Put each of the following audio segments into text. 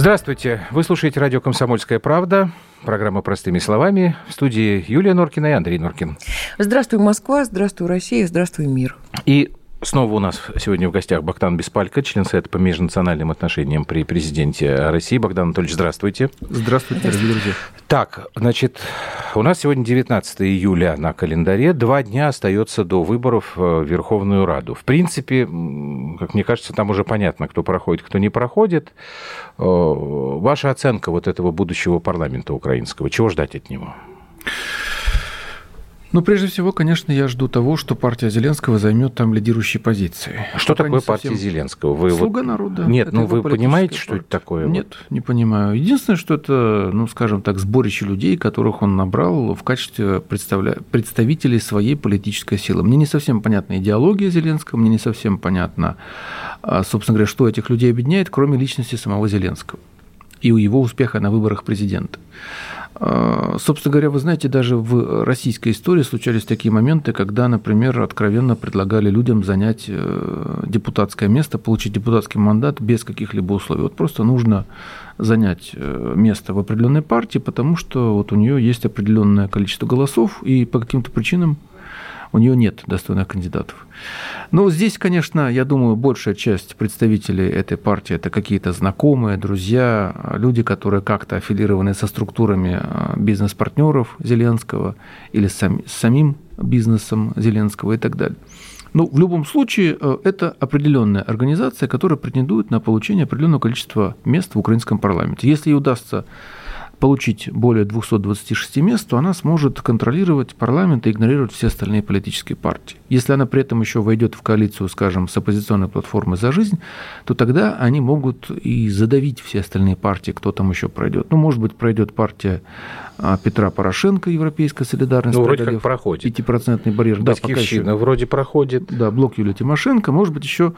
Здравствуйте. Вы слушаете радио «Комсомольская правда». Программа «Простыми словами». В студии Юлия Норкина и Андрей Норкин. Здравствуй, Москва. Здравствуй, Россия. Здравствуй, мир. И Снова у нас сегодня в гостях Богдан Беспалько, член Совета по межнациональным отношениям при президенте России. Богдан Анатольевич, здравствуйте. Здравствуйте, дорогие друзья. Так, значит, у нас сегодня 19 июля на календаре. Два дня остается до выборов в Верховную Раду. В принципе, как мне кажется, там уже понятно, кто проходит, кто не проходит. Э, ваша оценка вот этого будущего парламента украинского, чего ждать от него? Ну, прежде всего, конечно, я жду того, что партия Зеленского займет там лидирующие позиции. Что Пока такое партия Зеленского? Вы Слуга вот... народа. Нет, ну вы понимаете, партия. что это такое? Нет, не понимаю. Единственное, что это, ну, скажем так, сборище людей, которых он набрал в качестве представля... представителей своей политической силы. Мне не совсем понятна идеология Зеленского, мне не совсем понятно, а, собственно говоря, что этих людей объединяет, кроме личности самого Зеленского и его успеха на выборах президента. А, собственно говоря, вы знаете, даже в российской истории случались такие моменты, когда, например, откровенно предлагали людям занять э, депутатское место, получить депутатский мандат без каких-либо условий. Вот просто нужно занять э, место в определенной партии, потому что вот у нее есть определенное количество голосов, и по каким-то причинам у нее нет достойных кандидатов. Но здесь, конечно, я думаю, большая часть представителей этой партии это какие-то знакомые, друзья, люди, которые как-то аффилированы со структурами а, бизнес-партнеров Зеленского или с самим бизнесом Зеленского и так далее. Но в любом случае э, это определенная организация, которая претендует на получение определенного количества мест в украинском парламенте. Если ей удастся получить более 226 мест, то она сможет контролировать парламент и игнорировать все остальные политические партии. Если она при этом еще войдет в коалицию, скажем, с оппозиционной платформой «За жизнь», то тогда они могут и задавить все остальные партии, кто там еще пройдет. Ну, может быть, пройдет партия а, Петра Порошенко, Европейская солидарность. Ну, вроде как проходит. 5% барьер. Да, пока еще. вроде проходит. Да, блок Юлии Тимошенко. Может быть, еще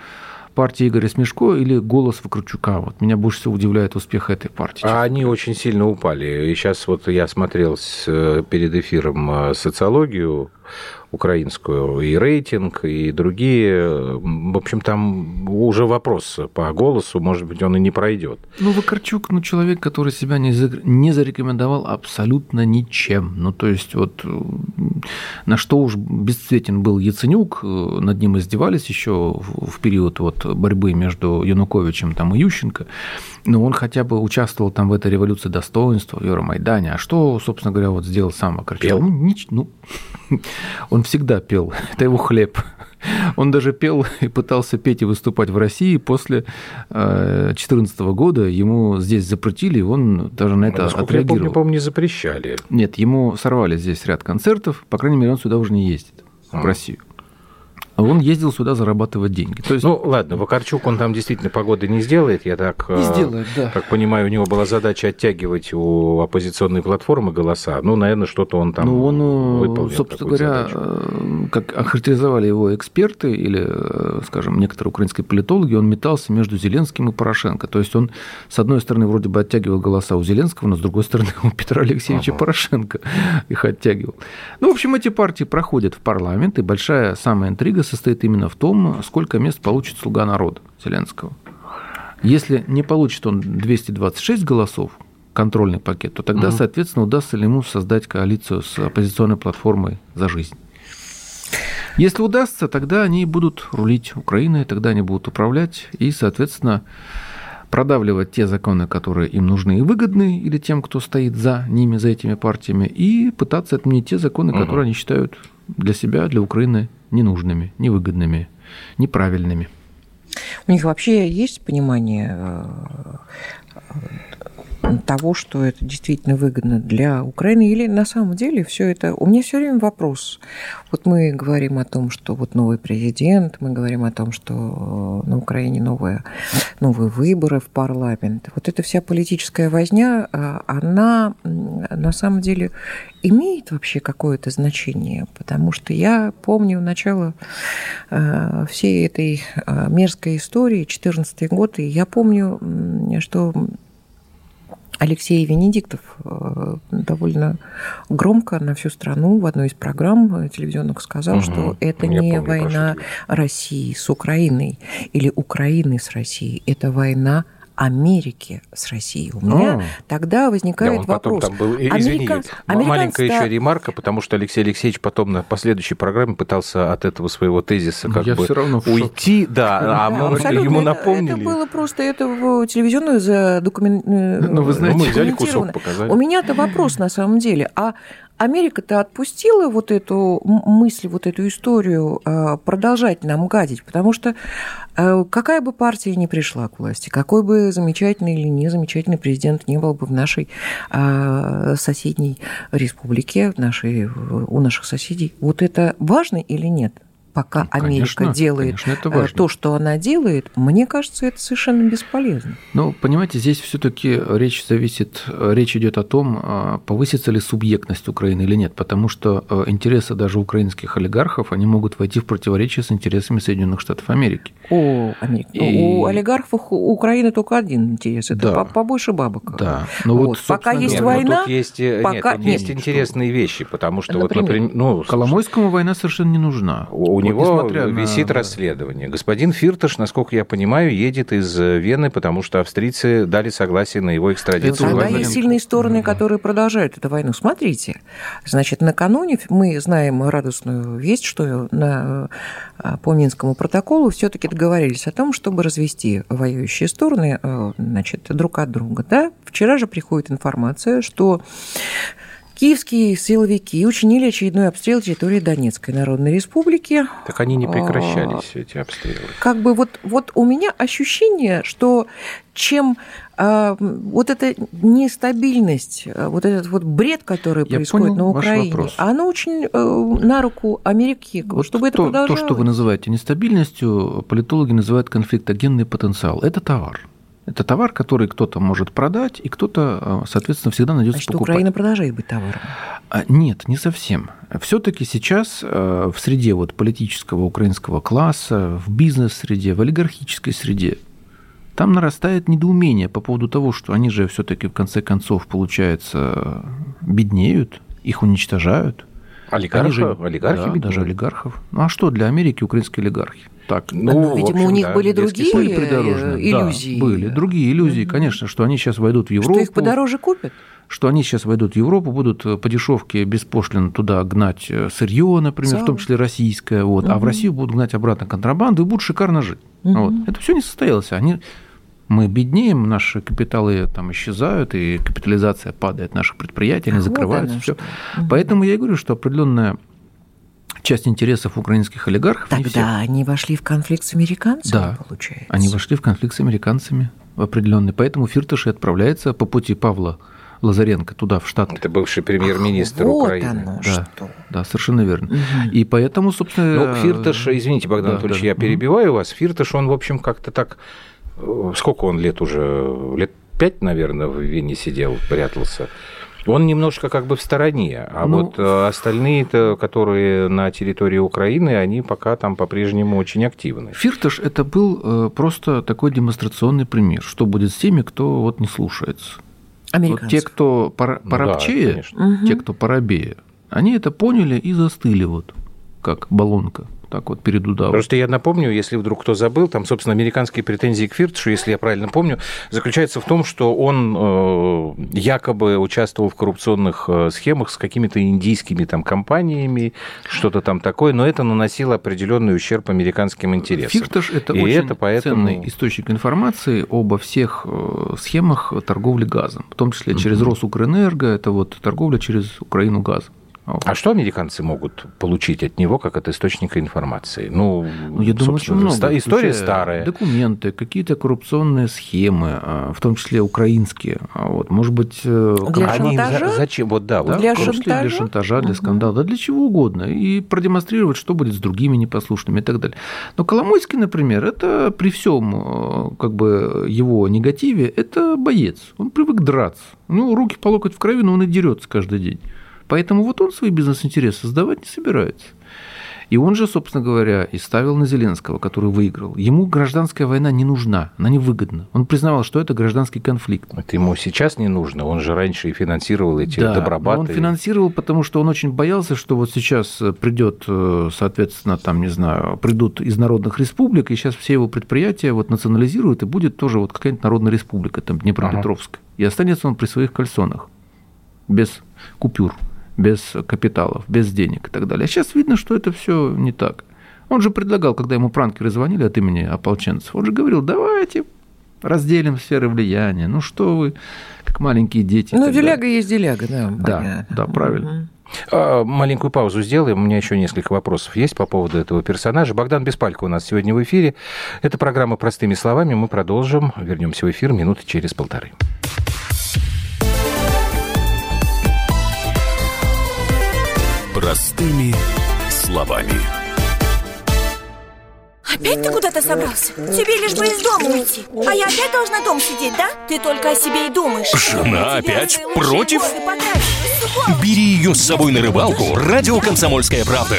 партии Игоря Смешко или голос Вакарчука? Вот меня больше всего удивляет успех этой партии. А они очень сильно упали. И сейчас вот я смотрел э, перед эфиром э, социологию украинскую, и рейтинг, и другие. В общем, там уже вопрос по голосу, может быть, он и не пройдет. Ну, Вакарчук, ну, человек, который себя не, за... не зарекомендовал абсолютно ничем. Ну, то есть, вот на что уж бесцветен был Яценюк, над ним издевались еще в период вот борьбы между Януковичем там, и Ющенко. Но он хотя бы участвовал там в этой революции достоинства, в Евромайдане. А что, собственно говоря, вот сделал сам Вакарчук? Пел? Ну, нич... ну, он всегда пел, это его хлеб. Он даже пел и пытался петь и выступать в России после 2014 э, года. Ему здесь запретили, и он даже на это Насколько отреагировал. Я помню, по-моему, не запрещали. Нет, ему сорвали здесь ряд концертов. По крайней мере, он сюда уже не ездит, а. в Россию. Он ездил сюда зарабатывать деньги. То есть... Ну, ладно, Вакарчук, он там действительно погоды не сделает. Я так, не сделает, да. как понимаю, у него была задача оттягивать у оппозиционной платформы голоса. Ну, наверное, что-то он там ну, он, э, выполнил. Собственно говоря, задачу. Э, как охарактеризовали его эксперты или, э, скажем, некоторые украинские политологи, он метался между Зеленским и Порошенко. То есть он, с одной стороны, вроде бы оттягивал голоса у Зеленского, но с другой стороны, у Петра Алексеевича ага. Порошенко их оттягивал. Ну, в общем, эти партии проходят в парламент, и большая самая интрига состоит именно в том, сколько мест получит слуга народа Зеленского. Если не получит он 226 голосов, контрольный пакет, то тогда, угу. соответственно, удастся ли ему создать коалицию с оппозиционной платформой «За жизнь». Если удастся, тогда они будут рулить Украиной, тогда они будут управлять и, соответственно, продавливать те законы, которые им нужны и выгодны, или тем, кто стоит за ними, за этими партиями, и пытаться отменить те законы, угу. которые они считают для себя, для Украины ненужными, невыгодными, неправильными. У них вообще есть понимание э, того, что это действительно выгодно для Украины, или на самом деле все это... У меня все время вопрос. Вот мы говорим о том, что вот новый президент, мы говорим о том, что на Украине новые, новые выборы в парламент. Вот эта вся политическая возня, а, она на самом деле имеет вообще какое-то значение? Потому что я помню начало а, всей этой мерзкой истории, 2014 год, и я помню, что Алексей Венедиктов э, довольно громко на всю страну в одной из программ телевизионных сказал, угу. что это Я не помню, война России с Украиной или Украины с Россией, это война Америки с Россией. У меня а, тогда возникает да, он потом вопрос. Там был, извини, Америка... маленькая еще ремарка, потому что Алексей Алексеевич потом на последующей программе пытался от этого своего тезиса как Я бы все равно уйти, да, а мы ему напомнили. Это было просто это в телевизионную задокумент... Ну, вы знаете, мы взяли кусок, показали. У меня-то вопрос на самом деле, а Америка-то отпустила вот эту мысль, вот эту историю а, продолжать нам гадить, потому что а, какая бы партия ни пришла к власти, какой бы замечательный или незамечательный президент не был бы в нашей а, соседней республике, в нашей, у наших соседей, вот это важно или нет? Пока ну, Америка конечно, делает конечно, э, то, что она делает, мне кажется, это совершенно бесполезно. Ну, понимаете, здесь все-таки речь зависит, речь идет о том, а, повысится ли субъектность Украины или нет, потому что э, интересы даже украинских олигархов, они могут войти в противоречие с интересами Соединенных Штатов Америки. О, Америка. И... У олигархов у Украины только один интерес, это да. побольше бабок. Да. Но вот, вот пока есть нет, война, есть, пока... нет, тут есть нет, интересные что... вещи, потому что например, вот, например, ну, Коломойскому война совершенно не нужна. У него висит на... расследование. Господин Фирташ, насколько я понимаю, едет из э, Вены, потому что австрийцы дали согласие на его экстрадицию. Тогда есть сильные стороны, которые продолжают эту войну. Смотрите, значит, накануне мы знаем радостную весть, что на, э, по Минскому протоколу все-таки договорились о том, чтобы развести воюющие стороны э, значит, друг от друга. Да? Вчера же приходит информация, что Киевские силовики учинили очередной обстрел территории Донецкой Народной Республики. Так они не прекращались, а, эти обстрелы. Как бы вот, вот у меня ощущение, что чем а, вот эта нестабильность, вот этот вот бред, который Я происходит на Украине, оно очень э, на руку Америки, вот чтобы то, это продолжалось. То, что вы называете нестабильностью, политологи называют конфликтогенный потенциал. Это товар. Это товар, который кто-то может продать, и кто-то, э, соответственно, всегда найдется Значит, покупать. Украина продолжает быть товаром? А, нет, не совсем. Все-таки сейчас э, в среде вот политического украинского класса, в бизнес-среде, в олигархической среде, там нарастает недоумение по поводу того, что они же все-таки в конце концов, получается, беднеют, их уничтожают. Олигархи? Же, олигархи да, даже олигархов. Ну а что для Америки украинские олигархи? так. Ну, ну видимо, общем, у них да, были другие были иллюзии. Да, были другие иллюзии, конечно, что они сейчас войдут в Европу. Что их подороже купят? что они сейчас войдут в Европу, будут по дешевке беспошлино туда гнать э, сырье, например, Сам. в том числе российское, вот, угу. а в Россию будут гнать обратно контрабанду и будут шикарно жить. Угу. Вот. Это все не состоялось. Они мы беднеем, наши капиталы там исчезают, и капитализация падает наших предприятий, они вот закрываются. Все. Угу. Поэтому я и говорю, что определенная часть интересов украинских олигархов. Тогда они вошли в конфликт с американцами, да, получается. Они вошли в конфликт с американцами определенный. Поэтому Фирташ отправляется по пути Павла Лазаренко туда, в штат. Это бывший премьер-министр вот Украины. Оно да, что. да, совершенно верно. Угу. И поэтому, собственно... Ну, Фирташ, извините, Богдан да, Анатольевич, да, я перебиваю вас. Фирташ, он, в общем, как-то так... Сколько он лет уже? Лет пять, наверное, в Вене сидел, прятался. Он немножко как бы в стороне, а ну, вот э, остальные-то, которые на территории Украины, они пока там по-прежнему очень активны. Фирташ – это был э, просто такой демонстрационный пример, что будет с теми, кто вот не слушается. Вот те, кто пора, поробчее, да, те, кто порабее, они это поняли и застыли вот, как баллонка так вот перед удавом. Просто я напомню, если вдруг кто забыл, там, собственно, американские претензии к Фиртшу, если я правильно помню, заключается в том, что он э, якобы участвовал в коррупционных э, схемах с какими-то индийскими там компаниями, что-то там такое, но это наносило определенный ущерб американским интересам. Фирташ – это И очень это поэтому... ценный источник информации обо всех э, схемах торговли газом, в том числе через Росукрэнерго, это вот торговля через Украину газом. А что американцы могут получить от него как от источника информации? Ну, ну я думаю, очень много. История старая. Документы, какие-то коррупционные схемы, а, в том числе украинские. А вот, может быть, э, для они шантажа? зачем? Вот да, да для, шантажа? для шантажа, для скандала, да для чего угодно. И продемонстрировать, что будет с другими непослушными и так далее. Но Коломойский, например, это при всем э, как бы его негативе, это боец. Он привык драться. Ну, руки по локоть в крови, но он и дерется каждый день. Поэтому вот он свои бизнес-интересы сдавать не собирается. И он же, собственно говоря, и ставил на Зеленского, который выиграл. Ему гражданская война не нужна, она невыгодна. Он признавал, что это гражданский конфликт. Это ему сейчас не нужно, он же раньше и финансировал эти да, добробаты. он финансировал, потому что он очень боялся, что вот сейчас придет, э, соответственно, там, не знаю, придут из народных республик, и сейчас все его предприятия вот национализируют, и будет тоже вот какая-нибудь народная республика, там, Днепропетровская. Ага. И останется он при своих кальсонах, без купюр без капиталов, без денег и так далее. А сейчас видно, что это все не так. Он же предлагал, когда ему пранкеры звонили от имени ополченцев, он же говорил, давайте разделим сферы влияния. Ну что вы, как маленькие дети. Ну, деляга есть деляга, да. Да, понятно. да, правильно. А, маленькую паузу сделаем. У меня еще несколько вопросов есть по поводу этого персонажа. Богдан Беспалько у нас сегодня в эфире. Это программа «Простыми словами». Мы продолжим. Вернемся в эфир минуты через полторы. Простыми словами. Опять ты куда-то собрался? Тебе лишь бы из дома уйти А я опять должна дом сидеть, да? Ты только о себе и думаешь Жена опять против? Бери ее с собой на рыбалку «Радио Комсомольская правда».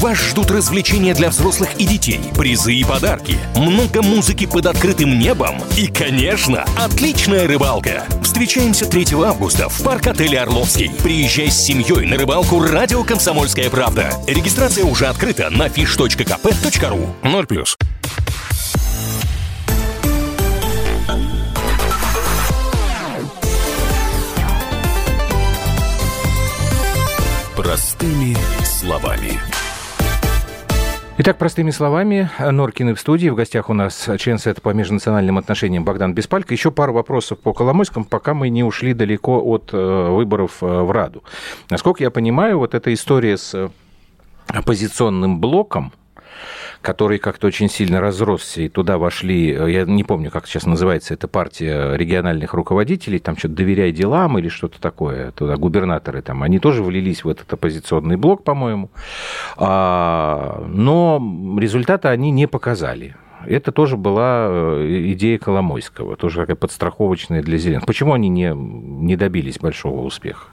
Вас ждут развлечения для взрослых и детей, призы и подарки, много музыки под открытым небом и, конечно, отличная рыбалка. Встречаемся 3 августа в парк-отеле «Орловский». Приезжай с семьей на рыбалку «Радио Комсомольская правда». Регистрация уже открыта на fish.kp.ru. 0+. Простыми словами. Итак, простыми словами, Норкины в студии. В гостях у нас член Совета по межнациональным отношениям Богдан Беспалько. Еще пару вопросов по Коломойскому, пока мы не ушли далеко от э, выборов э, в Раду. Насколько я понимаю, вот эта история с оппозиционным блоком, который как-то очень сильно разросся, и туда вошли, э, я не помню, как сейчас называется эта партия региональных руководителей, там что-то «Доверяй делам» или что-то такое, туда губернаторы там, они тоже влились в этот оппозиционный блок, по-моему, а, но результаты они не показали. Это тоже была э, идея Коломойского, тоже такая подстраховочная для Зеленского. Почему они не, не добились большого успеха?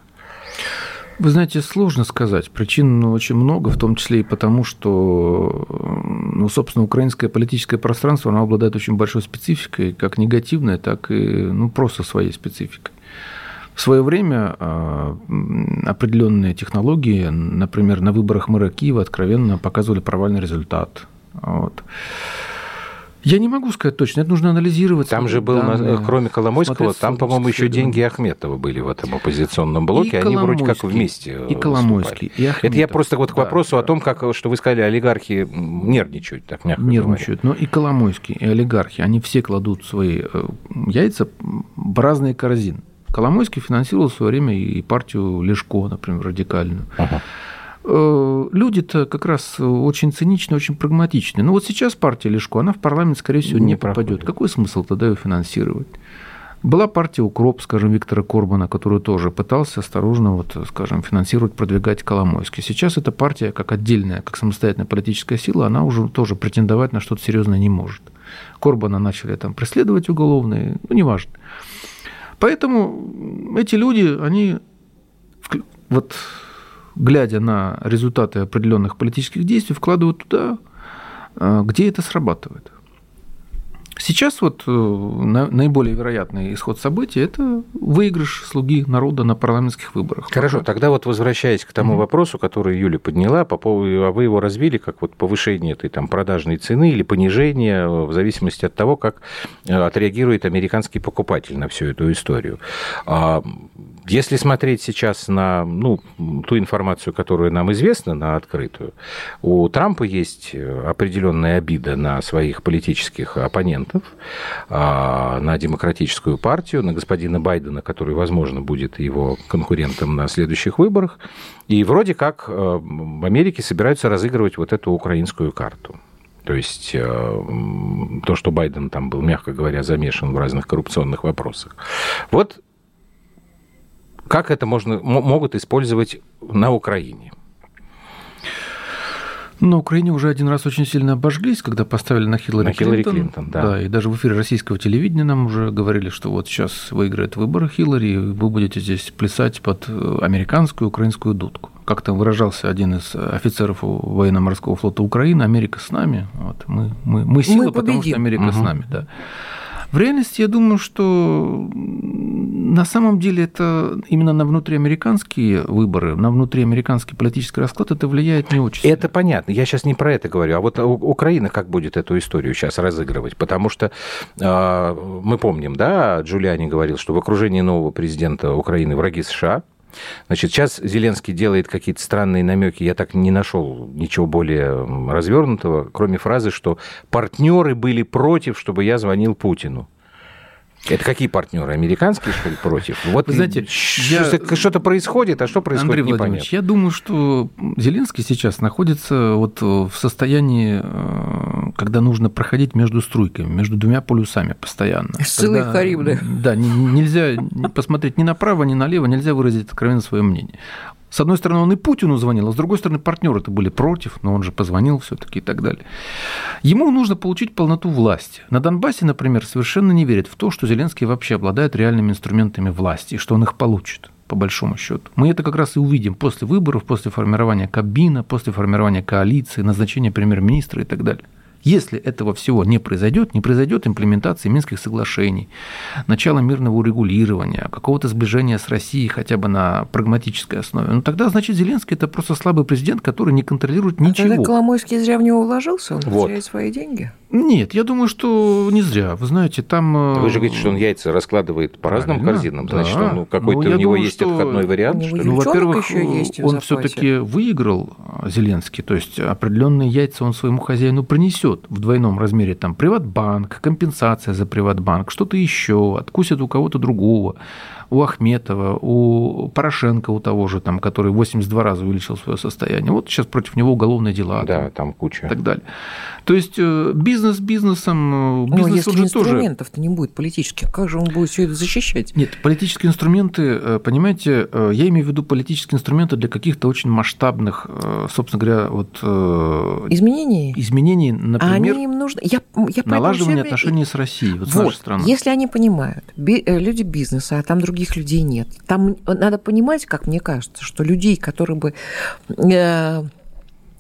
Вы знаете, сложно сказать. Причин очень много, в том числе и потому, что, ну, собственно, украинское политическое пространство, оно обладает очень большой спецификой, как негативной, так и ну, просто своей спецификой. В свое время а, определенные технологии, например, на выборах мэра Киева откровенно показывали провальный результат. Вот. Я не могу сказать точно, это нужно анализировать. Там же был, данные, кроме Коломойского, там, по-моему, еще деньги Ахметова были в этом оппозиционном блоке, и они вроде как вместе И Коломойский, и Ахметов. Это я просто вот к вопросу да, о том, как, что вы сказали, олигархи нервничают, так мягко Нервничают, говоря. но и Коломойский, и олигархи, они все кладут свои э, яйца в разные корзины. Коломойский финансировал в свое время и партию Лешко, например, радикальную. Ага. Э, люди-то как раз очень циничные, очень прагматичные. Но вот сейчас партия Лешко, она в парламент, скорее всего, не, не попадет. Какой смысл тогда ее финансировать? Была партия «Укроп», скажем, Виктора Корбана, которую тоже пытался осторожно, вот, скажем, финансировать, продвигать Коломойский. Сейчас эта партия, как отдельная, как самостоятельная политическая сила, она уже тоже претендовать на что-то серьезное не может. Корбана начали там преследовать уголовные, ну, неважно. Поэтому эти люди, они вот глядя на результаты определенных политических действий, вкладывают туда, э, где это срабатывает. Сейчас вот э, наиболее вероятный исход событий – это выигрыш слуги народа на парламентских выборах. Хорошо, тогда вот возвращаясь к тому mm-hmm. вопросу, который Юля подняла, по поводу, а вы его развили как вот повышение этой там продажной цены или понижение в зависимости от того, как э, отреагирует американский покупатель на всю эту историю. Если смотреть сейчас на ну, ту информацию, которая нам известна, на открытую, у Трампа есть определенная обида на своих политических оппонентов, а, на демократическую партию, на господина Байдена, который, возможно, будет его конкурентом на следующих выборах. И вроде как э, в Америке собираются разыгрывать вот эту украинскую карту. То есть э, то, что Байден там был, мягко говоря, замешан в разных коррупционных вопросах. Вот как это можно, могут использовать на Украине? На Украине уже один раз очень сильно обожглись, когда поставили на Хиллари, на Хиллари Клинтон. Клинтон. Да. да, и даже в эфире российского телевидения нам уже говорили, что вот сейчас выиграет выборы Хиллари, и вы будете здесь плясать под э, американскую украинскую дудку. Как там выражался один из офицеров военно-морского флота Украины, Америка с нами. Вот, мы, мы, мы сила, мы потому что Америка угу. с нами. Да. В реальности я думаю, что на самом деле это именно на внутриамериканские выборы, на внутриамериканский политический расклад это влияет не очень. Это понятно. Я сейчас не про это говорю. А вот Украина как будет эту историю сейчас разыгрывать? Потому что э, мы помним, да, Джулиани говорил, что в окружении нового президента Украины враги США, Значит, сейчас Зеленский делает какие-то странные намеки. Я так не нашел ничего более развернутого, кроме фразы, что партнеры были против, чтобы я звонил Путину. Это какие партнеры? Американские, что ли, против? Вот, Вы знаете, я... что-то происходит, а что происходит, Андрей Владимирович, я думаю, что Зеленский сейчас находится вот в состоянии, э, когда нужно проходить между струйками, между двумя полюсами постоянно. Ссылы Карибны. Да, нельзя посмотреть ни направо, ни налево, нельзя выразить откровенно свое мнение. С одной стороны, он и Путину звонил, а с другой стороны, партнеры это были против, но он же позвонил все-таки и так далее. Ему нужно получить полноту власти. На Донбассе, например, совершенно не верят в то, что Зеленский вообще обладает реальными инструментами власти и что он их получит по большому счету. Мы это как раз и увидим после выборов, после формирования кабина, после формирования коалиции, назначения премьер-министра и так далее. Если этого всего не произойдет, не произойдет имплементации Минских соглашений, начала мирного урегулирования, какого-то сближения с Россией хотя бы на прагматической основе, ну тогда, значит, Зеленский это просто слабый президент, который не контролирует ничего. А тогда Коломойский зря в него вложился, он вот. теряет свои деньги. Нет, я думаю, что не зря. Вы знаете, там... Э, Вы же говорите, что он яйца раскладывает по разным корзинам. Значит, да. он, ну, какой-то ну, у него думаю, есть что... обходной вариант. Что ну, во-первых, он все-таки выиграл э, Зеленский, то есть определенные яйца он своему хозяину принесет в двойном размере. Там Приватбанк, компенсация за Приватбанк, что-то еще, откусит у кого-то другого у Ахметова, у Порошенко, у того же, там, который 82 раза увеличил свое состояние. Вот сейчас против него уголовные дела. Да, там, там куча. И так далее. То есть э, бизнес бизнесом, э, бизнес Но если инструментов-то не будет политических, как же он будет все это защищать? Нет, политические инструменты, э, понимаете, я имею в виду политические инструменты для каких-то очень масштабных, собственно говоря, вот... Изменений? Изменений, например, они им нужны. Я, я налаживание отношений с Россией, вот, вот с нашей страной. Если они понимают, люди бизнеса, а там другие других людей нет. Там надо понимать, как мне кажется, что людей, которые бы э,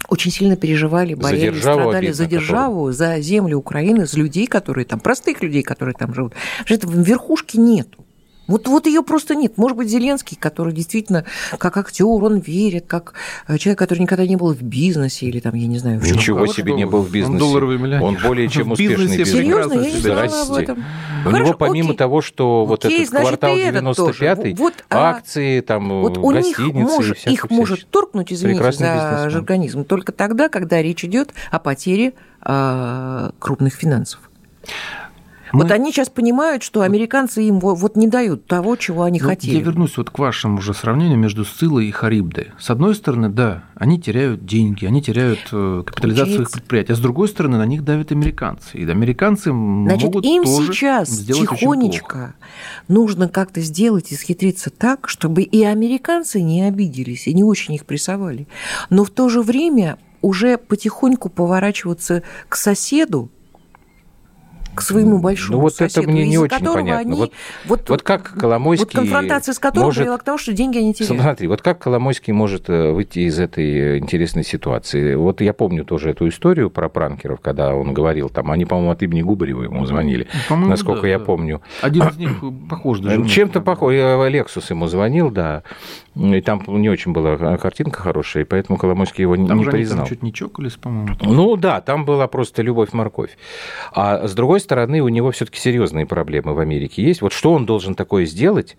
очень сильно переживали, болели, за страдали за державу, который... за землю Украины, за людей, которые там, простых людей, которые там живут. Что в верхушке нету. Вот, вот ее просто нет. Может быть, Зеленский, который действительно как актер, он верит, как э, человек, который никогда не был в бизнесе или там, я не знаю, в Ничего чем. себе не был в бизнесе. Он долларовый миллионер. Он более чем успешный бизнес. Серьезно, я не знала об этом. У Хорошо, него помимо окей. того, что вот окей, этот значит, квартал 95-й, вот, а акции, там, вот у гостиницы них может, и Их может торкнуть, извините за жаргонизм, только тогда, когда речь идет о потере э, крупных финансов. Мы... Вот они сейчас понимают, что американцы им вот не дают того, чего они ну, хотели. Я вернусь вот к вашему уже сравнению между Сцилой и Харибдой. С одной стороны, да, они теряют деньги, они теряют э, капитализацию своих предприятий, а с другой стороны, на них давят американцы. И американцы Значит, могут им тоже сейчас тихонечко нужно как-то сделать и схитриться так, чтобы и американцы не обиделись, и не очень их прессовали. Но в то же время уже потихоньку поворачиваться к соседу, к своему большому ну, вот соседу, это мне не очень понятно. Они, вот, вот, вот как Коломойский вот конфронтация с которым может... привела к тому, что деньги они теряют. Смотри, вот как Коломойский может э, выйти из этой интересной ситуации? Вот я помню тоже эту историю про пранкеров, когда он говорил, там, они, по-моему, от имени Губарева ему звонили, ну, насколько да, я да. помню. Один из них похож даже. Чем-то похож. Лексус ему звонил, да. И там не очень была картинка хорошая, и поэтому Коломойский его там не же признал. Там чуть не чокались, по-моему. Ну да, там была просто любовь-морковь. А с другой стороны, у него все-таки серьезные проблемы в Америке есть. Вот что он должен такое сделать,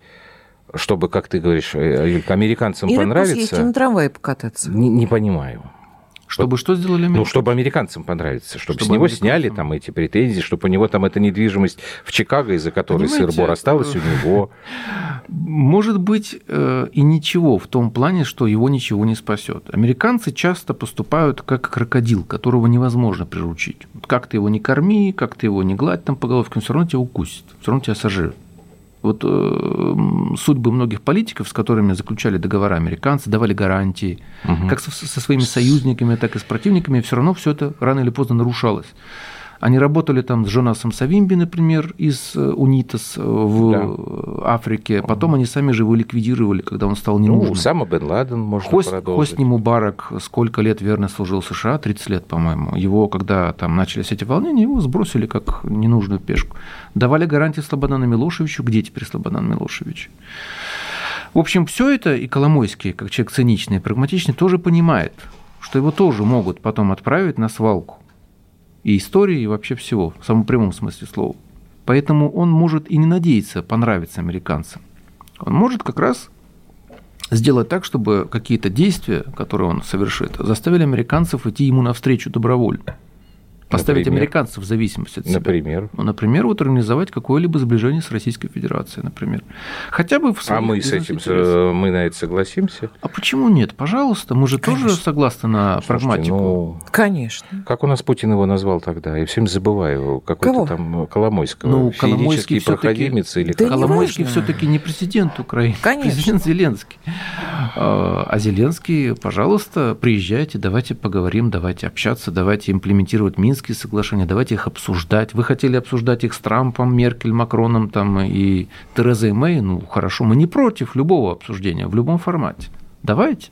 чтобы, как ты говоришь, э, американцам Или понравиться? Или на трамвае покататься. Не, не понимаю. Чтобы что сделали американцы? Ну, чтобы американцам понравиться, чтобы, чтобы с него сняли там эти претензии, чтобы у него там эта недвижимость в Чикаго, из-за которой сыр-бор осталась у него. Может быть, э, и ничего в том плане, что его ничего не спасет. Американцы часто поступают как крокодил, которого невозможно приручить. Как ты его не корми, как ты его не гладь там по головке, он все равно тебя укусит, все равно тебя сожрет. Вот э, судьбы многих политиков, с которыми заключали договора американцы, давали гарантии, угу. как со, со своими союзниками, так и с противниками, все равно все это рано или поздно нарушалось. Они работали там с Жонасом Савимби, например, из э, УНИТАС э, в да. Африке. Потом они сами же его ликвидировали, когда он стал ненужным. Ну, Усама бен Ладен можно Хост, продолжить. Хосни Мубарак сколько лет верно служил США? 30 лет, по-моему. Его, когда там начались эти волнения, его сбросили как ненужную пешку. Давали гарантии Слободану Милошевичу. Где теперь Слободан Милошевич? В общем, все это и Коломойский, как человек циничный и прагматичный, тоже понимает, что его тоже могут потом отправить на свалку и истории, и вообще всего, в самом прямом смысле слова. Поэтому он может и не надеяться понравиться американцам. Он может как раз сделать так, чтобы какие-то действия, которые он совершит, заставили американцев идти ему навстречу добровольно. Поставить например? американцев в зависимости от себя. Например? Ну, например, вот организовать какое-либо сближение с Российской Федерацией, например. Хотя бы в А мы с этим, интересах. мы на это согласимся? А почему нет? Пожалуйста, мы же Конечно. тоже согласны на Слушайте, прагматику. Ну, Конечно. Как у нас Путин его назвал тогда? Я всем забываю. Какой-то там Коломойского. Ну, Коломойский проходимец или да Коломойский все-таки не президент Украины, Конечно. президент Зеленский. А, а Зеленский, пожалуйста, приезжайте, давайте поговорим, давайте общаться, давайте имплементировать Минск Минские соглашения, давайте их обсуждать. Вы хотели обсуждать их с Трампом, Меркель, Макроном там, и Терезой Мэй? Ну, хорошо, мы не против любого обсуждения в любом формате. Давайте.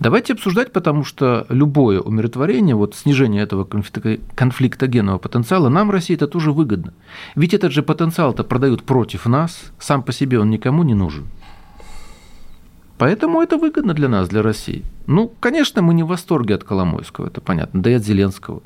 Давайте обсуждать, потому что любое умиротворение, вот снижение этого конфликтогенного потенциала нам, России, это тоже выгодно. Ведь этот же потенциал-то продают против нас, сам по себе он никому не нужен. Поэтому это выгодно для нас, для России. Ну, конечно, мы не в восторге от Коломойского, это понятно, да и от Зеленского.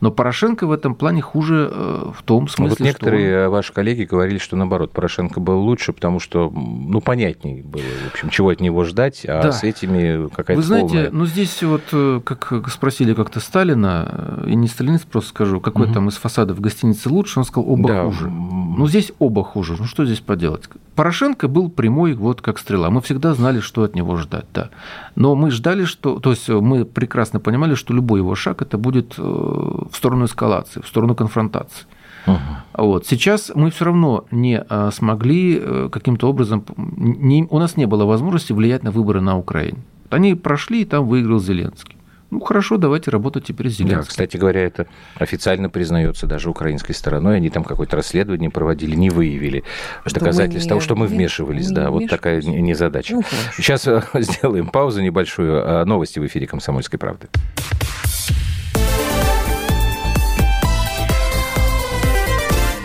Но Порошенко в этом плане хуже э, в том смысле, вот некоторые что он... ваши коллеги говорили, что наоборот, Порошенко был лучше, потому что, ну, понятнее было, в общем, чего от него ждать, а да. с этими какая-то Вы знаете, полная... ну, здесь вот, э, как спросили как-то Сталина, э, и не сталинист, просто скажу, какой угу. там из фасадов гостиницы лучше, он сказал, оба да. хуже. Ну, здесь оба хуже, ну, что здесь поделать? Порошенко был прямой, вот как стрела. Мы всегда знали, что от него ждать, да. Но мы ждали, что... То есть мы прекрасно понимали, что любой его шаг это будет э, в сторону эскалации, в сторону конфронтации. Угу. Вот. Сейчас мы все равно не э, смогли э, каким-то образом, не, у нас не было возможности влиять на выборы на Украине. Они прошли, и там выиграл Зеленский. Ну хорошо, давайте работать теперь с Зеленским. Да, кстати говоря, это официально признается даже украинской стороной. Они там какое-то расследование проводили, не выявили что доказательств того, что мы вмешивались. Не да, вот такая незадача. Ну, Сейчас сделаем паузу небольшую. Новости в эфире «Комсомольской правды».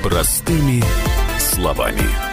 Простыми словами.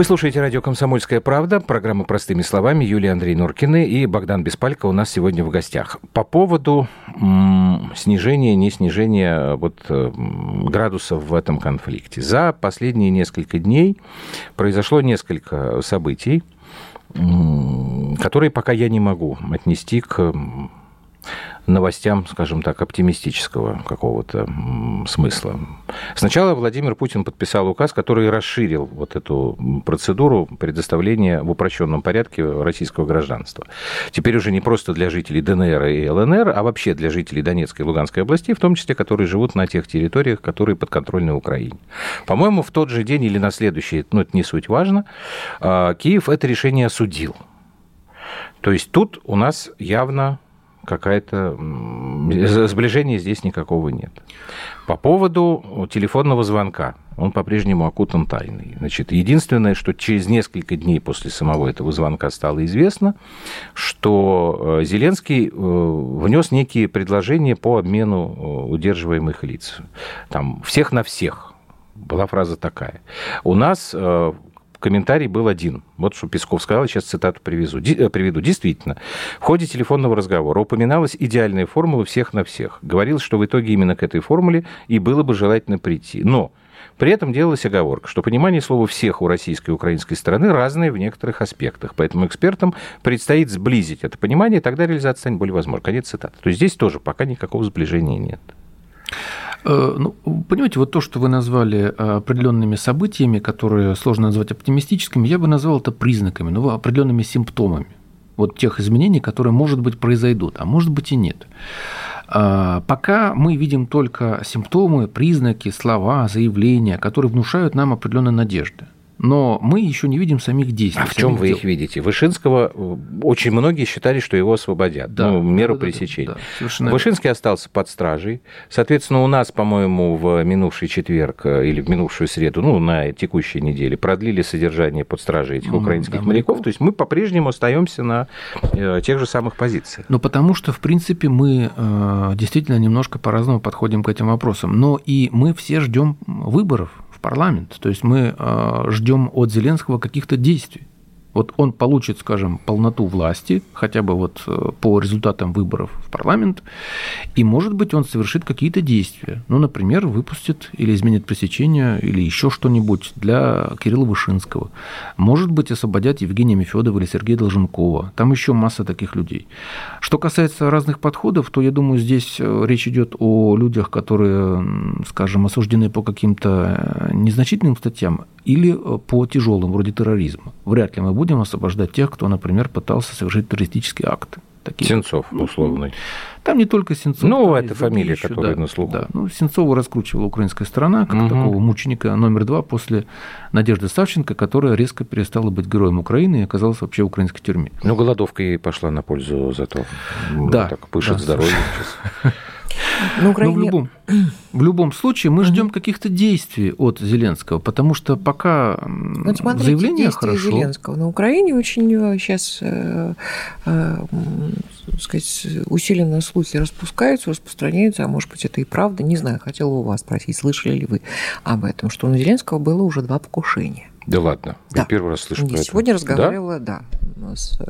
Вы слушаете радио «Комсомольская правда», программа «Простыми словами». Юлия Андрей Норкины и Богдан Беспалько у нас сегодня в гостях. По поводу м- снижения, не снижения вот, э, градусов в этом конфликте. За последние несколько дней произошло несколько событий, которые пока я не могу отнести к новостям, скажем так, оптимистического какого-то смысла. Сначала Владимир Путин подписал указ, который расширил вот эту процедуру предоставления в упрощенном порядке российского гражданства. Теперь уже не просто для жителей ДНР и ЛНР, а вообще для жителей Донецкой и Луганской областей, в том числе, которые живут на тех территориях, которые подконтрольны Украине. По-моему, в тот же день или на следующий, ну, это не суть важно, а, Киев это решение осудил. То есть тут у нас явно какая-то... Сближения здесь никакого нет. По поводу телефонного звонка. Он по-прежнему окутан тайной. Значит, единственное, что через несколько дней после самого этого звонка стало известно, что э, Зеленский э, внес некие предложения по обмену э, удерживаемых лиц. Там всех на всех. Была фраза такая. У нас комментарий был один. Вот что Песков сказал, сейчас цитату привезу, э, приведу. Действительно, в ходе телефонного разговора упоминалась идеальная формула всех на всех. Говорилось, что в итоге именно к этой формуле и было бы желательно прийти. Но при этом делалась оговорка, что понимание слова «всех» у российской и украинской стороны разное в некоторых аспектах. Поэтому экспертам предстоит сблизить это понимание, и тогда реализация станет более возможной. Конец цитаты. То есть здесь тоже пока никакого сближения нет. Э, ну, понимаете, вот то, что вы назвали э, определенными событиями, которые сложно назвать оптимистическими, я бы назвал это признаками, ну, определенными симптомами вот тех изменений, которые, может быть, произойдут, а может быть и нет. А, пока мы видим только симптомы, признаки, слова, заявления, которые внушают нам определенные надежды но мы еще не видим самих действий. А в чем вы дел. их видите? Вышинского э, очень многие считали, что его освободят. Да, ну, меру да, пресечения. Да, да, Вышинский остался под стражей. Соответственно, у нас, по-моему, в минувший четверг э, или в минувшую среду, ну, на текущей неделе, продлили содержание под стражей этих украинских да, моряков. моряков. То есть мы по-прежнему остаемся на э, тех же самых позициях. Ну, потому что, в принципе, мы действительно немножко по-разному подходим к этим вопросам. Но и мы все ждем выборов парламент. То есть мы э, ждем от Зеленского каких-то действий. Вот он получит, скажем, полноту власти, хотя бы вот э, по результатам выборов в парламент, и, может быть, он совершит какие-то действия. Ну, например, выпустит или изменит пресечение, или еще что-нибудь для Кирилла Вышинского. Может быть, освободят Евгения Мефедова или Сергея Долженкова. Там еще масса таких людей. Что касается разных подходов, то, я думаю, здесь э, речь идет о людях, которые, скажем, осуждены по каким-то э, незначительным статьям или по тяжелым, вроде терроризма. Вряд ли мы будем освобождать тех, кто, например, пытался совершить террористический акт. Такие. Сенцов, ну, условный. Там не только Сенцов. Ну, это фамилия, еще, которая да, на слуху. Да. Ну, Сенцова раскручивала украинская сторона, как угу. такого мученика номер два после Надежды Савченко, которая резко перестала быть героем Украины и оказалась вообще в украинской тюрьме. Ну, голодовка ей пошла на пользу зато. Да. Так пышет да, здоровьем сейчас. На Украине... Но в любом, в любом случае мы ждем каких-то действий от Зеленского, потому что пока вот смотрите, заявление хорошо. Зеленского на Украине очень сейчас э, э, сказать, усиленно слухи распускаются, распространяются, а может быть это и правда, не знаю, хотела у вас спросить, слышали ли вы об этом, что у Зеленского было уже два покушения. Да ладно, да. я первый раз слышу Я про сегодня это. разговаривала, да, да с,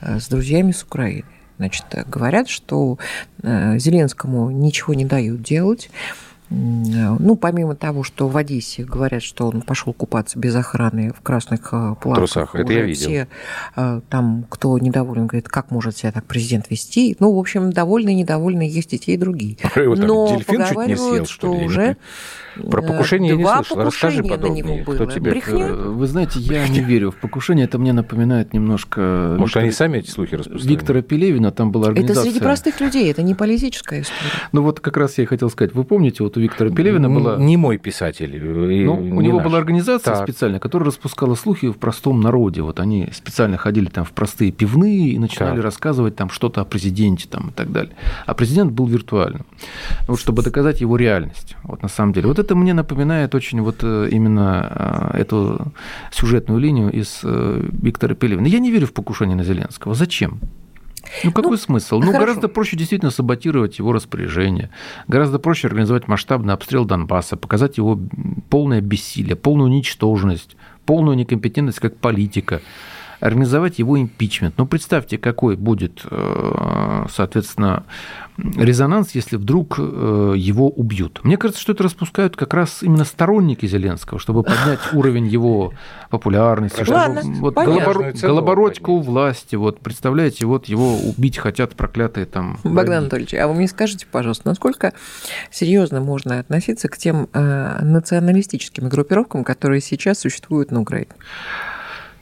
э, с друзьями с Украины. Значит, говорят, что э, Зеленскому ничего не дают делать. Ну, помимо того, что в Одессе говорят, что он пошел купаться без охраны в красных э, плавках. Трусах, это я видел. Все, э, там, кто недоволен, говорит, как может себя так президент вести. Ну, в общем, довольны и недовольны есть и те, и другие. Но поговаривают, что уже про покушение Два я не слышал. Расскажи подробнее. Кто тебе? Брехня? Вы знаете, я не верю в покушение. Это мне напоминает немножко... Может, Виктор... они сами эти слухи распространяют? Виктора Пелевина, там была организация... Это среди простых людей, это не политическая история. Ну вот как раз я и хотел сказать. Вы помните, вот у Виктора Пелевина была... Не мой писатель. Ну, у него наш. была организация так. специальная, которая распускала слухи в простом народе. Вот они специально ходили там в простые пивные и начинали так. рассказывать там что-то о президенте там, и так далее. А президент был виртуальным. Вот чтобы доказать его реальность. Вот на самом деле. Вот это мне напоминает очень вот э, именно э, эту сюжетную линию из э, Виктора Пелевина. Я не верю в покушение на Зеленского. Зачем? Ну, какой ну, смысл? Ну, хорошо. гораздо проще действительно саботировать его распоряжение. Гораздо проще организовать масштабный обстрел Донбасса, показать его полное бессилие, полную уничтоженность, полную некомпетентность как политика организовать его импичмент. Ну, представьте, какой будет, э, соответственно, резонанс, если вдруг э, его убьют. Мне кажется, что это распускают как раз именно сторонники Зеленского, чтобы поднять уровень его популярности. Ладно, чтобы, вот, голобор... Голобородько у власти, вот, представляете, вот его убить хотят проклятые там... Богдан Анатольевич, а вы мне скажите, пожалуйста, насколько серьезно можно относиться к тем э, националистическим группировкам, которые сейчас существуют на Украине?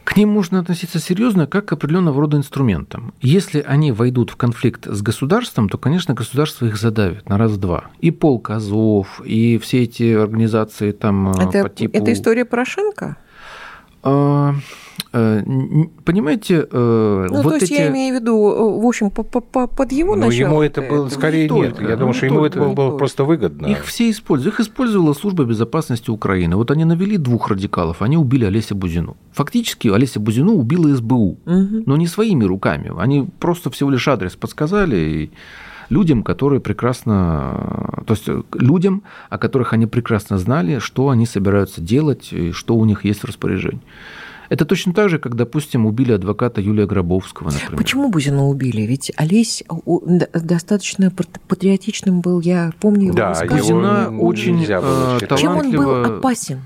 К ним можно относиться серьезно, как к определенного рода инструментам. Если они войдут в конфликт с государством, то, конечно, государство их задавит на раз-два. И полк Азов, и все эти организации там э, это, по типу... Это история Порошенко? А, Э, понимаете, э, ну, вот то есть эти... я имею в виду, э, в общем, под его Но начало. ему это было скорее не нет. Я думаю, что ему это было просто выгодно. Их все используют. Их использовала служба безопасности Украины. Вот они навели двух радикалов, они убили Олеся Бузину. Фактически Олеся Бузину убила СБУ, угу. но не своими руками. Они просто всего лишь адрес подсказали и людям, которые прекрасно, то есть людям, о которых они прекрасно знали, что они собираются делать, и что у них есть в распоряжении. Это точно так же, как, допустим, убили адвоката Юлия Гробовского, например. Почему Бузина убили? Ведь Олесь достаточно патриотичным был, я помню его Да, Бузина очень талантливо... Чем он был опасен?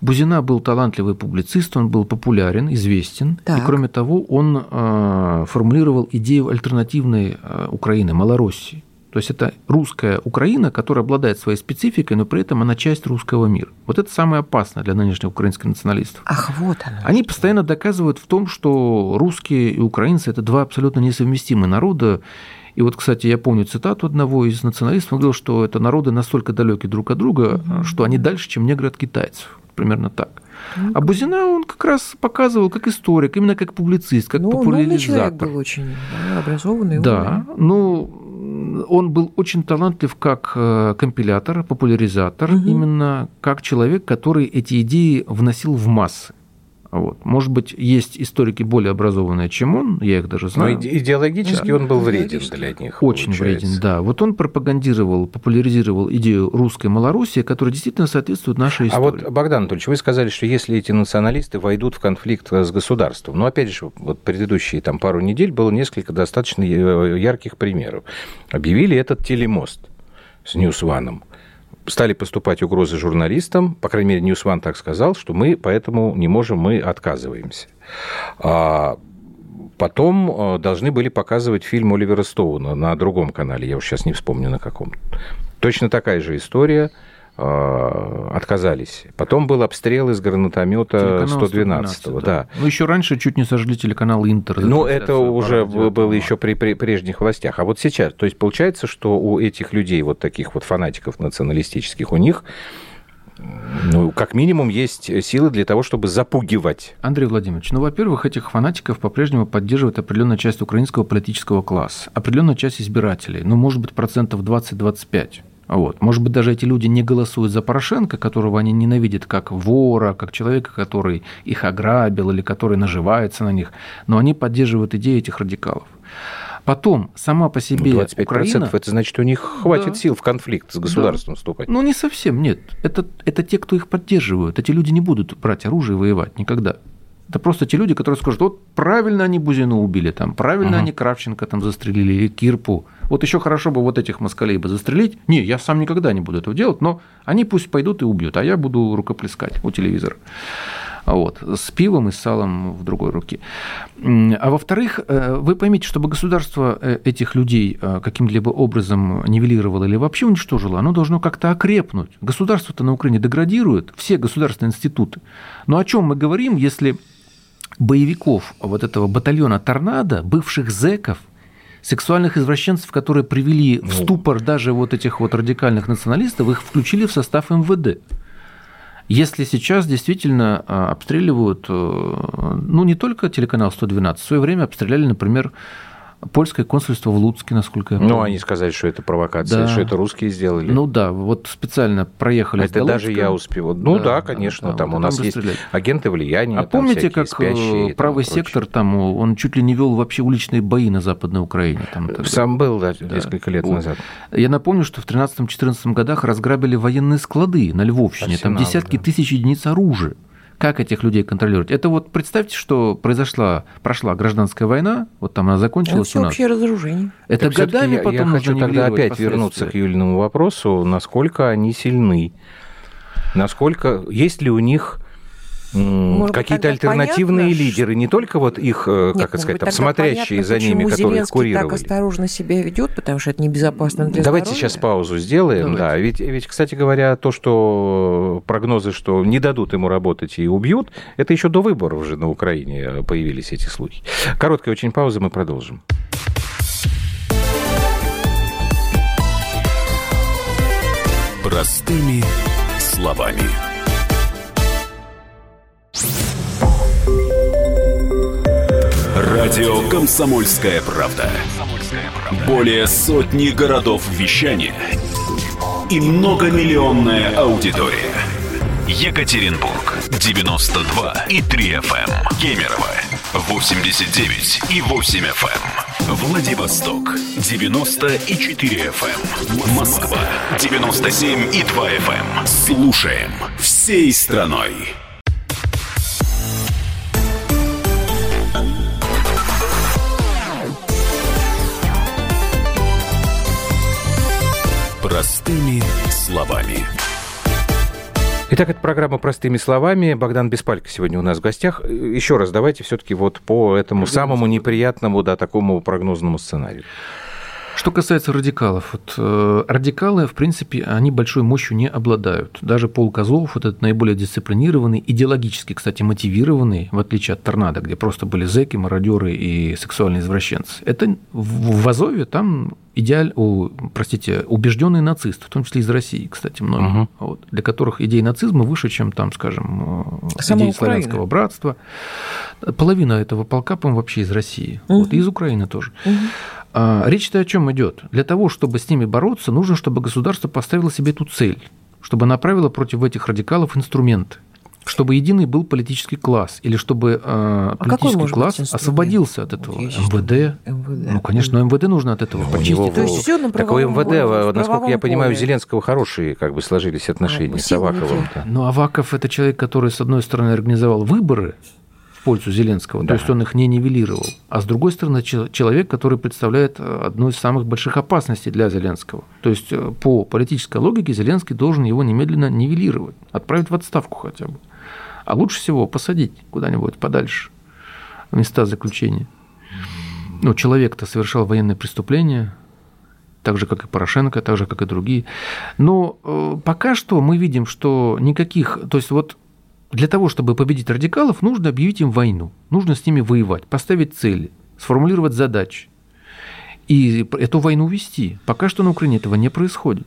Бузина был талантливый публицист, он был популярен, известен. Так. И кроме того, он э, формулировал идею альтернативной э, Украины, Малороссии. То есть это русская Украина, которая обладает своей спецификой, но при этом она часть русского мира. Вот это самое опасное для нынешних украинских националистов. Ах, вот оно. Они постоянно доказывают в том, что русские и украинцы – это два абсолютно несовместимые народа. И вот, кстати, я помню цитату одного из националистов, он говорил, что это народы настолько далеки друг от друга, угу. что они дальше, чем негры от китайцев. Примерно так. Ну, а Бузина он как раз показывал как историк, именно как публицист, как ну, популяризатор. Ну, был очень да, образованный. Да, умный. ну, он был очень талантлив как э, компилятор, популяризатор, угу. именно как человек, который эти идеи вносил в массы. Вот. Может быть, есть историки более образованные, чем он, я их даже знаю. Но идеологически да. он был вреден для них. Очень получается. вреден, да. Вот он пропагандировал, популяризировал идею русской Малоруссии, которая действительно соответствует нашей истории. А вот, Богдан Анатольевич, вы сказали, что если эти националисты войдут в конфликт с государством, но опять же, вот предыдущие там пару недель было несколько достаточно э, ярких примеров. Объявили этот телемост с Ньюсваном стали поступать угрозы журналистам, по крайней мере, Ньюсван так сказал, что мы поэтому не можем, мы отказываемся. А потом э, должны были показывать фильм Оливера Стоуна на другом канале, я уж сейчас не вспомню на каком. Точно такая же история – отказались. Потом был обстрел из гранатомета 112-го. Да. да. Ну, еще раньше чуть не сожгли телеканал Интер. Ну, это уже было еще при, при прежних властях. А вот сейчас, то есть получается, что у этих людей, вот таких вот фанатиков националистических, у них ну, как минимум, есть силы для того, чтобы запугивать. Андрей Владимирович, ну, во-первых, этих фанатиков по-прежнему поддерживает определенная часть украинского политического класса, определенная часть избирателей, ну, может быть, процентов 20-25. Вот. Может быть, даже эти люди не голосуют за Порошенко, которого они ненавидят как вора, как человека, который их ограбил или который наживается на них, но они поддерживают идеи этих радикалов. Потом, сама по себе 25% Украина... это значит, у них хватит да. сил в конфликт с государством да. вступать. Ну, не совсем, нет. Это, это те, кто их поддерживают. Эти люди не будут брать оружие и воевать никогда. Это просто те люди, которые скажут, вот правильно они Бузину убили, там, правильно угу. они Кравченко там застрелили, или Кирпу. Вот еще хорошо бы вот этих москалей бы застрелить. Не, я сам никогда не буду этого делать, но они пусть пойдут и убьют, а я буду рукоплескать у телевизора. Вот, с пивом и с салом в другой руке. А во-вторых, э, вы поймите, чтобы государство э, этих людей э, каким-либо образом нивелировало или вообще уничтожило, оно должно как-то окрепнуть. Государство-то на Украине деградирует, все государственные институты. Но о чем мы говорим, если боевиков вот этого батальона «Торнадо», бывших зэков, сексуальных извращенцев, которые привели в ну. ступор даже вот этих вот радикальных националистов, их включили в состав МВД. Если сейчас действительно а, обстреливают, э, ну, не только телеканал 112, в свое время обстреляли, например, польское консульство в Луцке, насколько я помню. Ну, они сказали, что это провокация, да. что это русские сделали. Ну да, вот специально проехали. Это даже я успел. Ну да, да конечно, да, там вот у нас там есть агенты влияния. А помните, как спящие, правый там, сектор там, он чуть ли не вел вообще уличные бои на Западной Украине? Там, Сам был, да, несколько лет вот. назад. Я напомню, что в 13-14 годах разграбили военные склады на Львовщине, Арсенал, там десятки да. тысяч единиц оружия. Как этих людей контролировать? Это вот представьте, что произошла, прошла гражданская война, вот там она закончилась Это у нас. общее разоружение. Это так годами я, потом Я хочу тогда опять вернуться к Юлиному вопросу, насколько они сильны, насколько, есть ли у них какие-то альтернативные понятно, лидеры, не только вот их, э, как Нет, это сказать, там, смотрящие понятно, за ними, которые Зеленский их курировали. так осторожно себя ведет, потому что это небезопасно для Давайте здоровья. сейчас паузу сделаем. Давайте. Да, ведь, ведь, кстати говоря, то, что прогнозы, что не дадут ему работать и убьют, это еще до выборов уже на Украине появились эти слухи. Короткая очень пауза, мы продолжим. Простыми словами. Радио «Комсомольская правда». Более сотни городов вещания и многомиллионная аудитория. Екатеринбург 92 и 3 FM. Эм. Кемерово 89 и 8 FM. Владивосток 94 FM. Москва 97 и 2 FM. Слушаем всей страной. Простыми словами. Итак, это программа «Простыми словами». Богдан Беспалько сегодня у нас в гостях. Еще раз давайте все-таки вот по этому самому неприятному, да, такому прогнозному сценарию. Что касается радикалов, вот, э, радикалы, в принципе, они большой мощью не обладают. Даже Пол Козлов, вот этот наиболее дисциплинированный, идеологически, кстати, мотивированный, в отличие от Торнадо, где просто были зэки, мародеры и сексуальные извращенцы. Это в, в Азове там идеаль, о, простите, убежденный нацист, в том числе из России, кстати, многие, угу. вот, для которых идея нацизма выше, чем там, скажем, э, Сама идеи Украина. славянского братства. Половина этого полка, по вообще из России, угу. вот, и из Украины тоже. Угу. Речь-то о чем идет? Для того, чтобы с ними бороться, нужно, чтобы государство поставило себе эту цель, чтобы направило против этих радикалов инструменты чтобы единый был политический класс, или чтобы э, а политический класс освободился от этого МВД. МВД. Ну, конечно, МВД нужно от этого почистить. Него, То есть все на Такое МВД, насколько я понимаю, у Зеленского хорошие как бы сложились отношения а, с Аваковым. Ну, Аваков это человек, который, с одной стороны, организовал выборы, пользу Зеленского, да. то есть он их не нивелировал. А с другой стороны, человек, который представляет э, одну из самых больших опасностей для Зеленского. То есть э, по политической логике Зеленский должен его немедленно нивелировать, отправить в отставку хотя бы. А лучше всего посадить куда-нибудь подальше в места заключения. Ну, человек-то совершал военное преступление, так же, как и Порошенко, так же, как и другие. Но э, пока что мы видим, что никаких... То есть вот для того, чтобы победить радикалов, нужно объявить им войну, нужно с ними воевать, поставить цели, сформулировать задачи и эту войну вести. Пока что на Украине этого не происходит.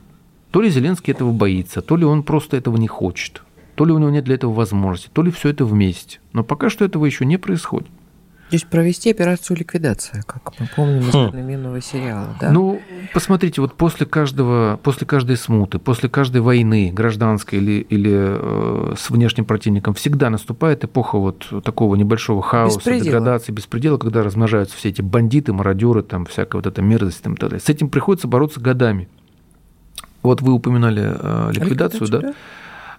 То ли Зеленский этого боится, то ли он просто этого не хочет, то ли у него нет для этого возможности, то ли все это вместе. Но пока что этого еще не происходит. То есть провести операцию ликвидация, как мы помним из одноименного хм. сериала, да? Ну, посмотрите, вот после каждого, после каждой смуты, после каждой войны, гражданской или, или э, с внешним противником, всегда наступает эпоха вот такого небольшого хаоса, беспредела. деградации, беспредела, когда размножаются все эти бандиты, мародеры, там всякая вот эта мерзость и так далее. С этим приходится бороться годами. Вот вы упоминали э, ликвидацию, ликвидацию да? да?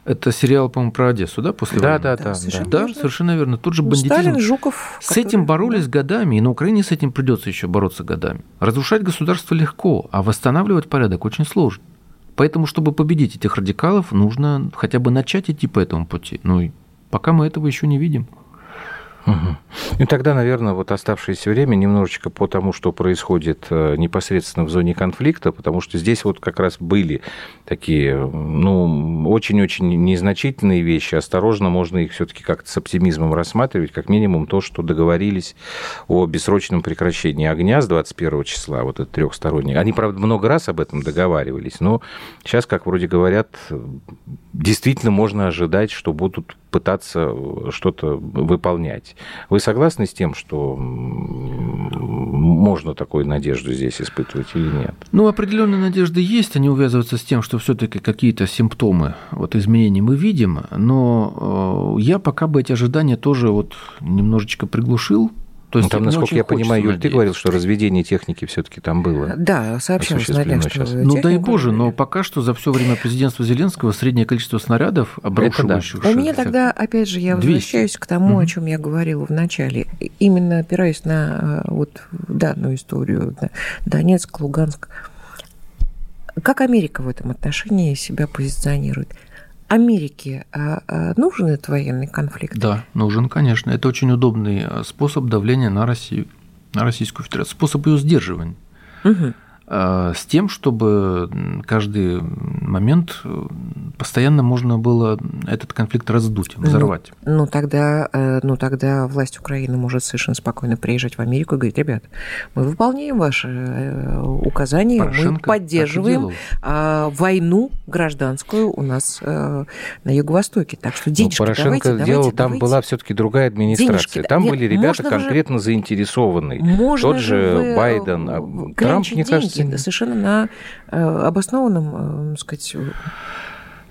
Это сериал, по-моему, про Одессу, да, после да, войны? Да, да, да. Совершенно, да, совершенно верно. Тут же ну, бандитизм. Сталин, Жуков. С который... этим боролись годами, и на Украине с этим придется еще бороться годами. Разрушать государство легко, а восстанавливать порядок очень сложно. Поэтому, чтобы победить этих радикалов, нужно хотя бы начать идти по этому пути. Ну и пока мы этого еще не видим. Угу. И тогда, наверное, вот оставшееся время немножечко по тому, что происходит э, непосредственно в зоне конфликта, потому что здесь вот как раз были такие, ну, очень-очень незначительные вещи. Осторожно, можно их все-таки как-то с оптимизмом рассматривать, как минимум то, что договорились о бессрочном прекращении огня с 21 числа, вот это трехсторонний. Они, правда, много раз об этом договаривались, но сейчас, как вроде говорят, действительно можно ожидать, что будут пытаться что-то выполнять. Вы согласны с тем, что можно такую надежду здесь испытывать или нет? Ну, определенные надежды есть, они увязываются с тем, что все-таки какие-то симптомы вот, изменений мы видим, но э, я пока бы эти ожидания тоже вот немножечко приглушил, то есть, ну, там, насколько я понимаю, Юль, ты говорил, что разведение техники все-таки там было. Да, сообщалось на днях, что Ну, дай боже, но пока что за все время президентства Зеленского среднее количество снарядов, обрушивающих... Да. У меня тогда, опять же, я 200. возвращаюсь к тому, о чем я говорила в начале. Именно опираясь на э, вот данную историю, Донецк, Луганск. Как Америка в этом отношении себя позиционирует? Америке а, а нужен этот военный конфликт? Да, нужен, конечно. Это очень удобный э, способ давления на Россию, на Российскую Федерацию, способ ее сдерживания. Угу. А, с тем, чтобы каждый момент э, постоянно можно было этот конфликт раздуть, ну, взорвать. Ну, ну, тогда, э, ну тогда власть Украины может совершенно спокойно приезжать в Америку и говорить, ребят, мы выполняем ваши э, указания, Порошенко мы поддерживаем а, войну гражданскую у нас на Юго-Востоке. Так что денежки ну, Порошенко давайте, делал, давайте, там давайте. была все-таки другая администрация. Денежки, там нет, были ребята конкретно же, заинтересованы. Тот же Байден, Трамп, мне деньги, кажется, совершенно на обоснованном, сказать,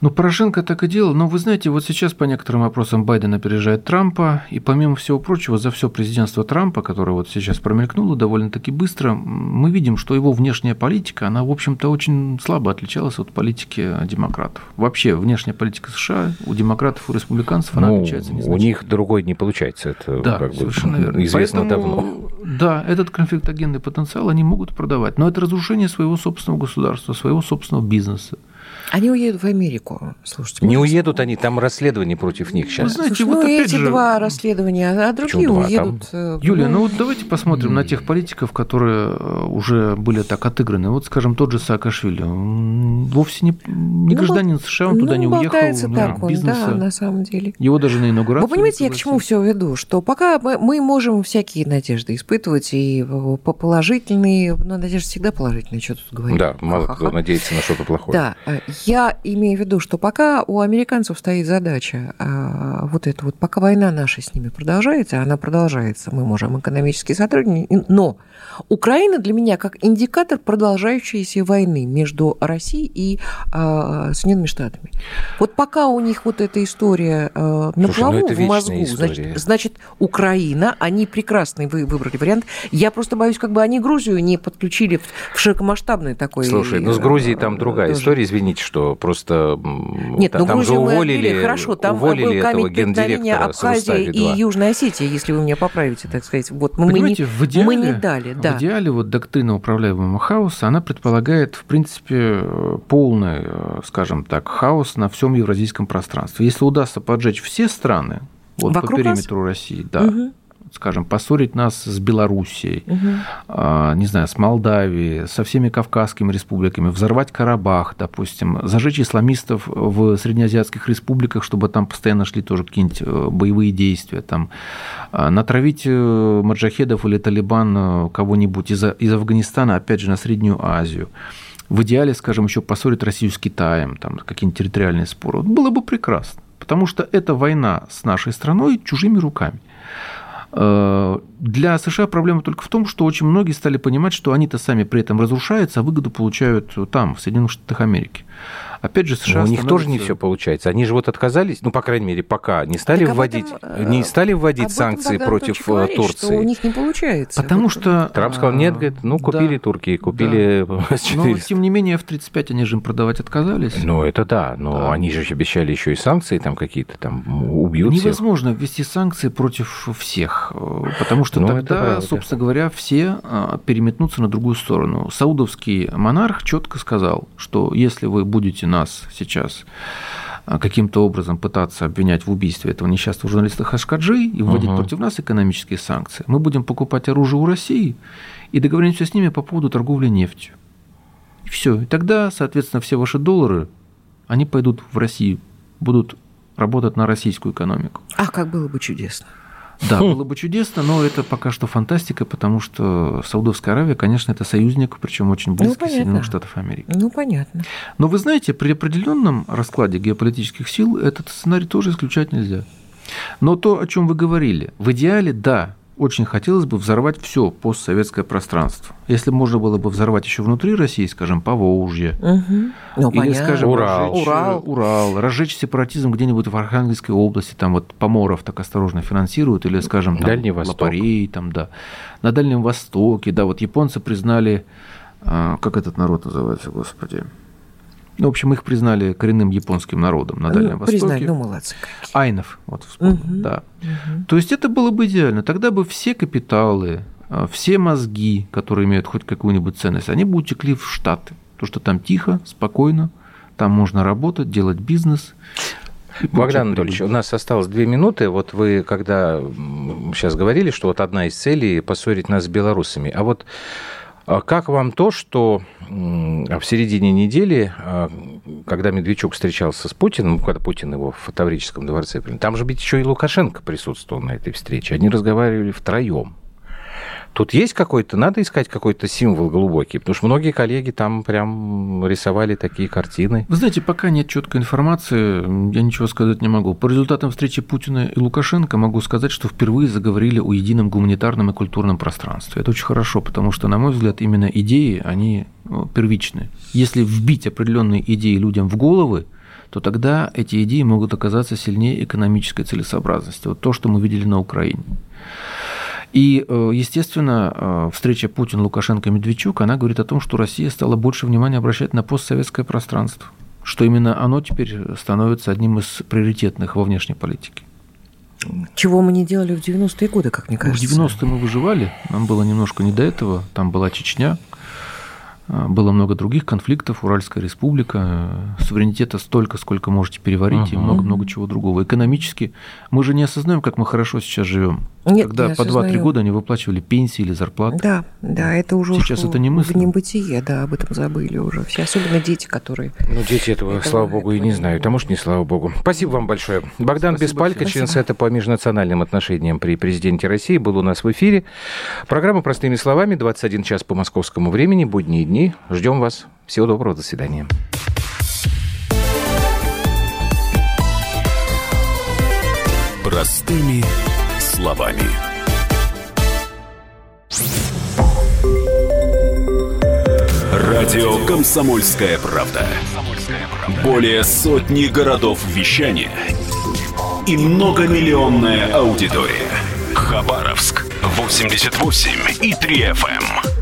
Ну, Порошенко так и делал. Но вы знаете, вот сейчас по некоторым вопросам Байден опережает Трампа. И помимо всего прочего, за все президентство Трампа, которое вот сейчас промелькнуло довольно-таки быстро, мы видим, что его внешняя политика, она, в общем-то, очень слабо отличалась от политики демократов. Вообще, внешняя политика США у демократов и республиканцев, она Ну, отличается у них другой не получается. Это Да, как бы совершенно верно. известно Поэтому, давно. Да, этот конфликтогенный потенциал они могут продавать, но это разрушение своего собственного государства, своего собственного бизнеса. Они уедут в Америку. Слушайте, Не может, уедут они, там расследование против них Вы сейчас. знаете, Слушай, вот ну опять эти же- два расследования, а другие два? уедут. э, Юлия, ну вот давайте посмотрим на тех политиков, которые э, уже были так отыграны. Вот, скажем, тот же Саакашвили. Он вовсе не, не Ну, гражданин США, он туда ну, не уехал. болтается да, так он, бизнеса. да, на самом деле. Его даже на инаугурацию Вы понимаете, я к чему все веду? Что пока мы, мы можем всякие надежды испытывать, и э, по- положительные, но надежды всегда положительные, что тут говорить. Да, мало кто надеется на что-то плохое. Да, я имею в виду, что пока у американцев стоит задача, а, вот это вот, пока война наша с ними продолжается, она продолжается, мы можем экономически сотрудничать, но Украина для меня как индикатор продолжающейся войны между Россией и а, Соединенными Штатами. Вот пока у них вот эта история а, на Слушай, ну плаву это в мозгу, история. значит, значит, Украина, они прекрасный вы выбрали вариант. Я просто боюсь, как бы они Грузию не подключили в, в широкомасштабный такой. Слушай, ну с Грузией там другая тоже. история, извините, что просто м, Нет, та- ну там же уволили, хорошо, там уволили был этого гендиректора с Абхазия и Рустави-2. Южная Осетия, если вы меня поправите, так сказать. Вот мы, не, в идеале, мы не дали, да. В идеале вот доктрина управляемого хаоса, она предполагает, в принципе, э, полный, э, скажем так, хаос на всем евразийском пространстве. Если удастся поджечь все страны вот, по периметру России, да, Мгм. Скажем, поссорить нас с Белоруссией, а, не знаю, с Молдавией, со всеми Кавказскими республиками, взорвать Карабах, допустим, зажечь исламистов в среднеазиатских республиках, чтобы там постоянно шли тоже какие-нибудь э, боевые действия, там, а, натравить э, маджахедов или Талибан э, кого-нибудь из, из Афганистана, опять же, на Среднюю Азию. В идеале, скажем, еще поссорить Россию с Китаем, там какие-нибудь территориальные споры. Было бы прекрасно, потому что это война с нашей страной чужими руками. Э, Для США проблема только в том, что очень многие стали понимать, что они-то сами при этом разрушаются, а выгоду получают там, в Соединенных Штатах Америки. Опять же, США Но у них тоже не все получается. Они же вот отказались, ну, по крайней мере, пока не стали Так вводить, этом, не э, стали вводить этом санкции Богдан против э, говорит, Турции. Что у них не получается. Потому Вот. что... Трамп сказал, нет, говорит, ну, купили да. турки, купили Но, С-400. тем не менее, F-35 они же им продавать отказались. Ну, это да, но Да. они же обещали еще и санкции там какие-то, там убьют всех. Невозможно ввести санкции против всех, э, потому что Ну, это тогда, собственно говоря, все э, переметнутся на другую сторону. Саудовский монарх четко сказал, что если вы будете нас сейчас э, каким-то образом пытаться обвинять в убийстве этого несчастного журналиста Хашкаджи и вводить Мгм. против нас экономические санкции, мы будем покупать оружие у России и договоримся с ними по поводу торговли нефтью. И все. И тогда, соответственно, все ваши доллары, они пойдут в Россию, будут работать на российскую экономику. А как было бы чудесно. Да, было бы чудесно, но это пока что фантастика, потому что Саудовская Аравия, конечно, это союзник, причем очень близкий понятно. Соединенных Штатов Америки. Ну, понятно. Но вы знаете, при определенном раскладе геополитических сил этот сценарий тоже исключать нельзя. Но то, о чем вы говорили, в идеале, да, очень хотелось бы взорвать все постсоветское пространство. Если можно было бы взорвать еще внутри России, скажем, Поволжье, Мгм. Ну, или, понятно. скажем, Урал. разжечь, Урал. Урал, разжечь сепаратизм где-нибудь в Архангельской области, там вот Поморов так осторожно финансируют, или, скажем, там, Дальний Восток. Лопарей, там, да. На Дальнем Востоке, да, вот японцы признали, а, как этот народ называется, господи, в общем, их признали коренным японским народом на Дальнем Ну, Востоке. признали, ну, молодцы какие. Айнов, вот вспомнил, Мгм. да. То есть это было бы идеально. Тогда бы все капиталы, а, все мозги, которые имеют хоть какую-нибудь ценность, они бы утекли в Штаты. Потому что там тихо, спокойно, там можно работать, делать бизнес. Богдан Анатольевич, у нас осталось две минуты. Вот вы, когда сейчас говорили, что вот одна из целей поссорить нас с белорусами. А вот а как вам то, что в середине недели, а, когда Медведчук встречался с Путиным, когда Путин его в Таврическом дворце, там же ведь еще и Лукашенко присутствовал на этой встрече. Они разговаривали втроем. Тут есть какой-то, надо искать какой-то символ глубокий, потому что многие коллеги там прям рисовали такие картины. Вы знаете, пока нет четкой информации, я ничего сказать не могу. По результатам встречи Путина и Лукашенко могу сказать, что впервые заговорили о едином гуманитарном и культурном пространстве. Это очень хорошо, потому что, на мой взгляд, именно идеи, они ну, первичны. Если вбить определенные идеи людям в головы, то тогда эти идеи могут оказаться сильнее экономической целесообразности. Вот то, что мы видели на Украине. И, э, естественно, э, встреча Путин-Лукашенко-Медведчук, она говорит о том, что Россия стала больше внимания обращать на постсоветское пространство, что именно оно теперь становится одним из приоритетных во внешней политике. Чего мы не делали в 90-е годы, как мне кажется. В 90-е мы выживали, нам было немножко не до этого, там была Чечня, было много других конфликтов, Уральская республика, э, суверенитета столько, сколько можете переварить, uh-huh. и много-много чего другого. Экономически мы же не осознаем, как мы хорошо сейчас живем. Нет, Когда по 2-3 года они выплачивали пенсии или зарплаты. Да, да, это уже сейчас это не мысль. В небытие, да, об этом забыли уже. Все, особенно дети, которые... Ну, дети этого, этого слава богу, и не знают. А может, не слава богу. Спасибо вам большое. Богдан Спасибо, Беспалько, член Совета по межнациональным отношениям при президенте России, был у нас в эфире. Программа «Простыми словами», 21 час по московскому времени, будние дни. Ждем вас. Всего доброго, до свидания. Простыми словами. Радио «Комсомольская правда». Более сотни городов вещания и многомиллионная аудитория. Хабаровск 88 и 3 FM.